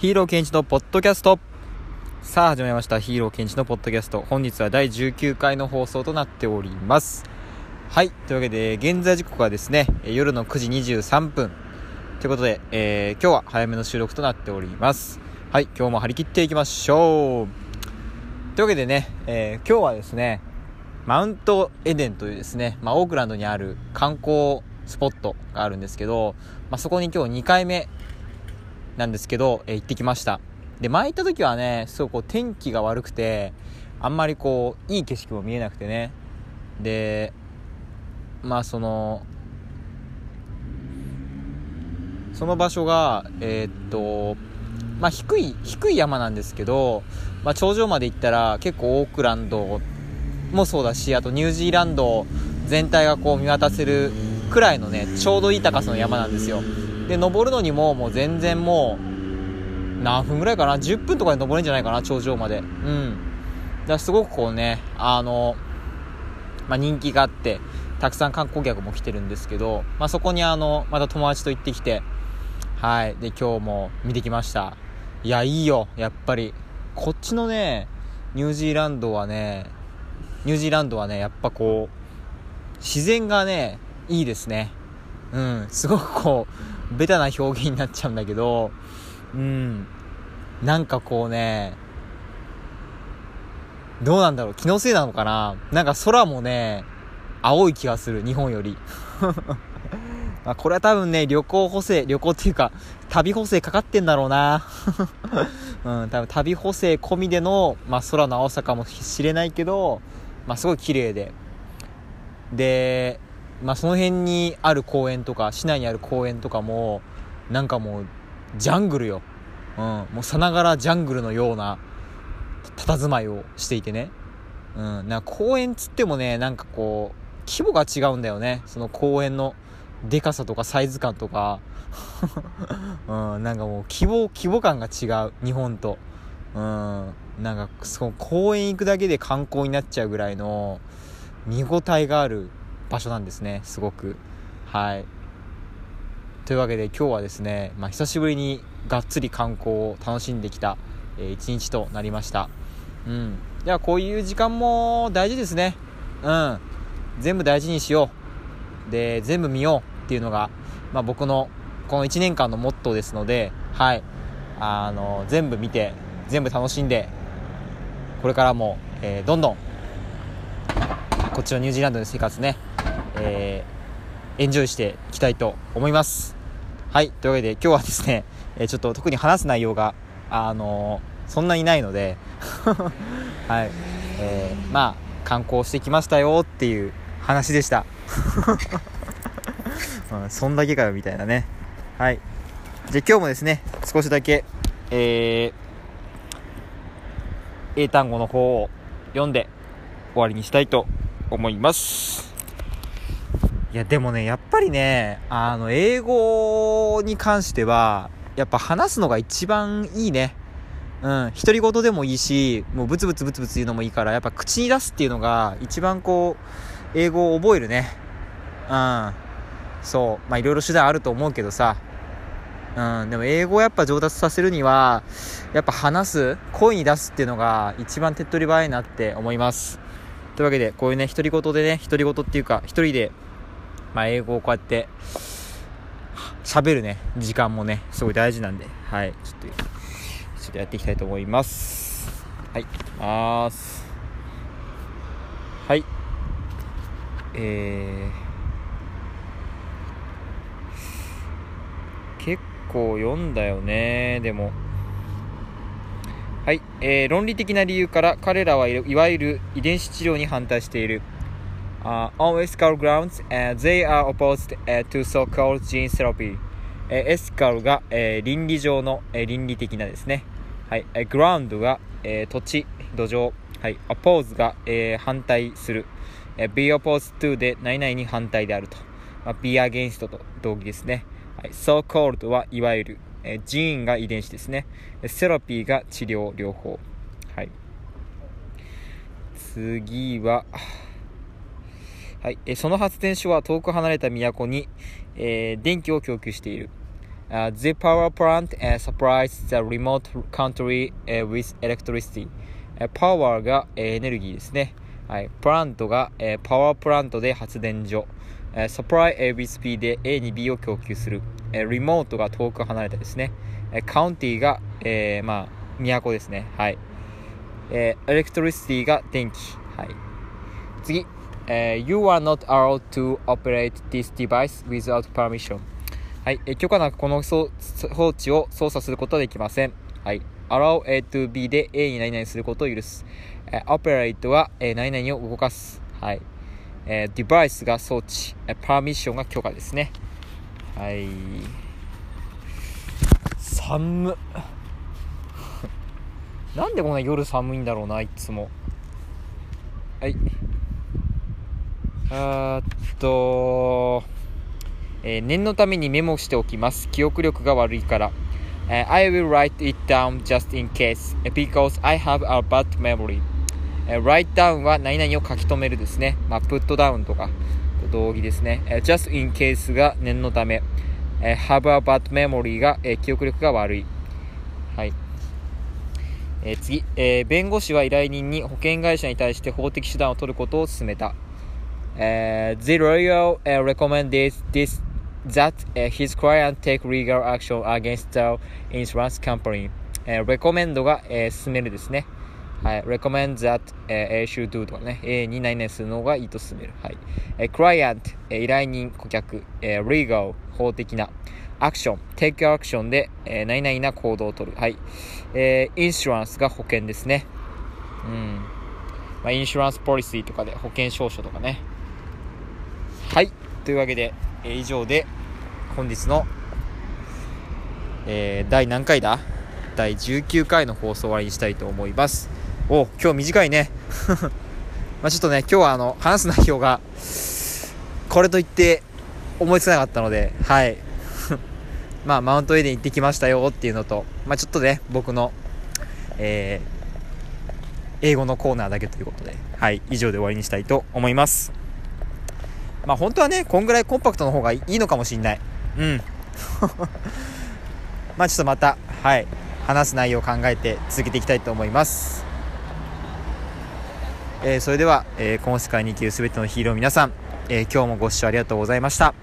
ヒーローケンチのポッドキャスト。さあ始まりました。ヒーローケンチのポッドキャスト。本日は第19回の放送となっております。はい。というわけで現在時刻はですね夜の9時23分。ということで、えー、今日は早めの収録となっております。はい。今日も張り切っていきましょう。というわけでね、えー、今日はですねマウントエデンというですね、まあ、オークランドにある観光スポットがあるんですけど、まあ、そこに今日2回目なんですけど、えー、行ってきました。で、前行った時はね、すごいこう天気が悪くて、あんまりこう、いい景色も見えなくてね。で、まあその、その場所が、えー、っと、まあ低い、低い山なんですけど、まあ頂上まで行ったら結構オークランドもそうだし、あとニュージーランド全体がこう見渡せるくらいのね、ちょうどいい高さの山なんですよ。で、登るのにももう全然もう、何分ぐらいかな ?10 分とかで登れるんじゃないかな頂上まで。うん。だからすごくこうね、あの、まあ、人気があって、たくさん観光客も来てるんですけど、まあ、そこにあの、また友達と行ってきて、はい。で、今日も見てきました。いや、いいよ。やっぱり。こっちのね、ニュージーランドはね、ニュージーランドはね、やっぱこう、自然がね、いいですね。うん、すごくこう、ベタな表現になっちゃうんだけど、うん、なんかこうね、どうなんだろう気のせいなのかな？なんか空もね、青い気がする、日本より。まあこれは多分ね、旅行補正、旅行っていうか、旅補正かかってんだろうな。うん、多分旅補正込みでの、まあ空の青さかもしれないけど、まあすごい綺麗で。で、まあ、その辺にある公園とか市内にある公園とかもなんかもうジャングルよ、うん、もうさながらジャングルのような佇まいをしていてね、うん、なん公園つってもねなんかこう規模が違うんだよね。その公園のでかさとかサイズ感とか、うん、なんかもう規模規模感が違う。日本と、うん、なんかその公園行くだけで観光になっちゃうぐらいの見応えがある場所なんですねすごく。はい。というわけで今日はですね、まあ、久しぶりにがっつり観光を楽しんできた、えー、一日となりました。うん。ではこういう時間も大事ですね。うん。全部大事にしよう。で全部見ようっていうのが、まあ、僕のこの1年間のモットーですのではい。あの全部見て全部楽しんでこれからも、えー、どんどんこっちのニュージーランドの生活ねえー、エンジョイしていきたいと思います。はい。というわけで今日はですね、え、ちょっと特に話す内容が、あの、そんなにないので はい。えー、まあ、観光してきましたよっていう話でした。うん、そんだけかよみたいなね。はい。じゃあ今日もですね、少しだけ、えー、英単語の方を読んで終わりにしたいと思います。いや、でもね、やっぱりね、あの、英語に関しては、やっぱ話すのが一番いいね。うん、独り言でもいいし、もうブツブツブツブツ言うのもいいから、やっぱ口に出すっていうのが一番こう、英語を覚えるね。うん。そう。まあいろいろ手段あると思うけどさ。うん、でも英語をやっぱ上達させるには、やっぱ話す、声に出すっていうのが一番手っ取り早いなって思います。というわけで、こういうね、独り言でね、独り言っていうか、一人でまあ、英語をこうやって喋るね時間もねすごい大事なんで。はい。ちょっとちょっとやっていきたいと思います。はい。ます。はい。えー、結構読んだよね。でも。はい、えー、論理的な理由から彼らはいわゆる遺伝子治療に反対している。Uh, on ethical grounds, uh, they are opposed uh, to so-called gene therapy. えエスカルが、えー、倫理上の、えー、倫理的なですね。はい。えー、グラウンドが、えー、土地、土壌。はい。oppose が、えー、反対する。えー、be opposed to で何々に反対であると。まあ、be against と同義ですね。はい。so called はいわゆる。えー、ジーンが遺伝子ですね。セラピーが治療、療法。はい。次は、はい、えその発電所は遠く離れた都に、えー、電気を供給している。Uh, the power plant、uh, supplies the remote country、uh, with electricity、uh, パワーが、uh, エネルギーですね。はい、プラントが、uh, パワープラントで発電所。Uh, supply、uh, with B で A に B を供給する。Uh, リモートが遠く離れたですね。Uh, カウンティが、uh, まあ、都ですね。はい。えー、エレクトリシティが電気。はい。次。え、You are not allowed to operate this device without permission. はい。え、許可なくこの装置を操作することはできません。はい。allow A to B で A に何々することを許す。え、operate は、え、何々を動かす。はい。えー、device が装置。え、permission が許可ですね。はい。寒なんでこんな夜寒いんだろうないつもはいあっと、えー、念のためにメモしておきます記憶力が悪いから、uh, I will write it down just in case because I have a bad memory、uh, write down は何々を書き留めるですねまあ put down とか同義ですね、just in case が念のため、uh, have a bad memory が、uh, 記憶力が悪いはいえー、次、えー、弁護士は依頼人に保険会社に対して法的手段を取ることを勧めた。えー、The lawyer、uh, recommended this that、uh, his client take legal action against the insurance company、えー、recommend が、えー、勧めるですね。はい。recommend that、uh, A should do とかね。A に何々するのがいいと勧める。はい。えー、client、えー、依頼人、顧客、えー、legal、法的な。アクション、テイクアクションで、えー、何々な行動をとる。はい。えー、インシュランスが保険ですね。うん。まあ、インシュランスポリシーとかで保険証書とかね。はい。というわけで、え、以上で、本日の、えー、第何回だ？第19回の放送終わりにしたいと思います。お、今日短いね。まあちょっとね、今日はあの、話す内容が、これといって思いつかなかったので、はい。まあ、マウントエデン行ってきましたよっていうのと、まあ、ちょっとね、僕の、えー、英語のコーナーだけということで、はい、以上で終わりにしたいと思います。まあ、本当はね、こんぐらいコンパクトの方がいいのかもしんない。うん。まあ、ちょっとまた、はい、話す内容を考えて続けていきたいと思います。えー、それでは、えー、この世界に生きる全てのヒーロー皆さん、えー、今日もご視聴ありがとうございました。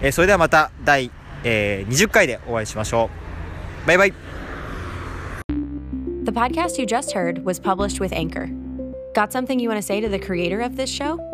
えー、それではまた第えー、20回でお会いしましょう。バイバイ。The podcast you just heard was published with Anchor. Got something you want to say to the creator of this show?